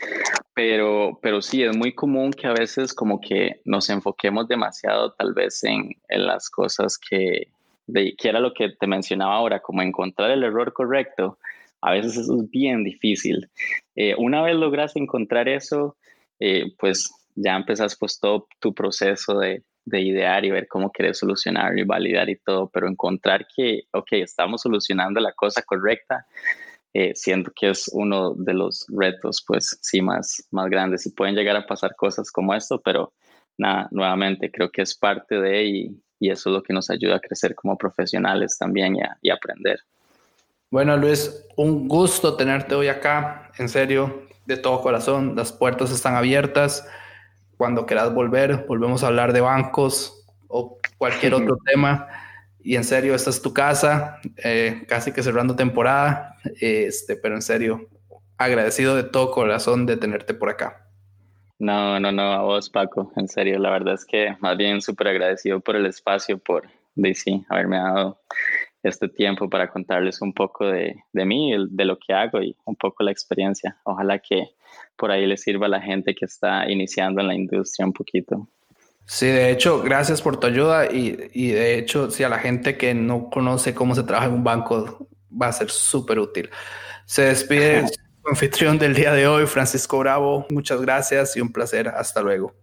pero, pero sí, es muy común que a veces como que nos enfoquemos demasiado tal vez en, en las cosas que, de, que era lo que te mencionaba ahora, como encontrar el error correcto. A veces eso es bien difícil. Eh, una vez logras encontrar eso, eh, pues ya empezás pues todo tu proceso de, de, idear y ver cómo quieres solucionar y validar y todo, pero encontrar que, ok, estamos solucionando la cosa correcta, eh, siento que es uno de los retos, pues sí, más, más grandes. Y pueden llegar a pasar cosas como esto, pero nada, nuevamente creo que es parte de y, y eso es lo que nos ayuda a crecer como profesionales también y, a, y aprender. Bueno, Luis, un gusto tenerte hoy acá, en serio, de todo corazón. Las puertas están abiertas. Cuando quieras volver, volvemos a hablar de bancos o cualquier otro tema. Y en serio, esta es tu casa, eh, casi que cerrando temporada. Este, pero en serio, agradecido de todo corazón de tenerte por acá. No, no, no, a vos, Paco. En serio, la verdad es que más bien súper agradecido por el espacio, por sí, haberme dado este tiempo para contarles un poco de, de mí, de lo que hago y un poco la experiencia. Ojalá que por ahí les sirva a la gente que está iniciando en la industria un poquito. Sí, de hecho, gracias por tu ayuda y, y de hecho, si a la gente que no conoce cómo se trabaja en un banco, va a ser súper útil. Se despide su anfitrión del día de hoy, Francisco Bravo. Muchas gracias y un placer. Hasta luego.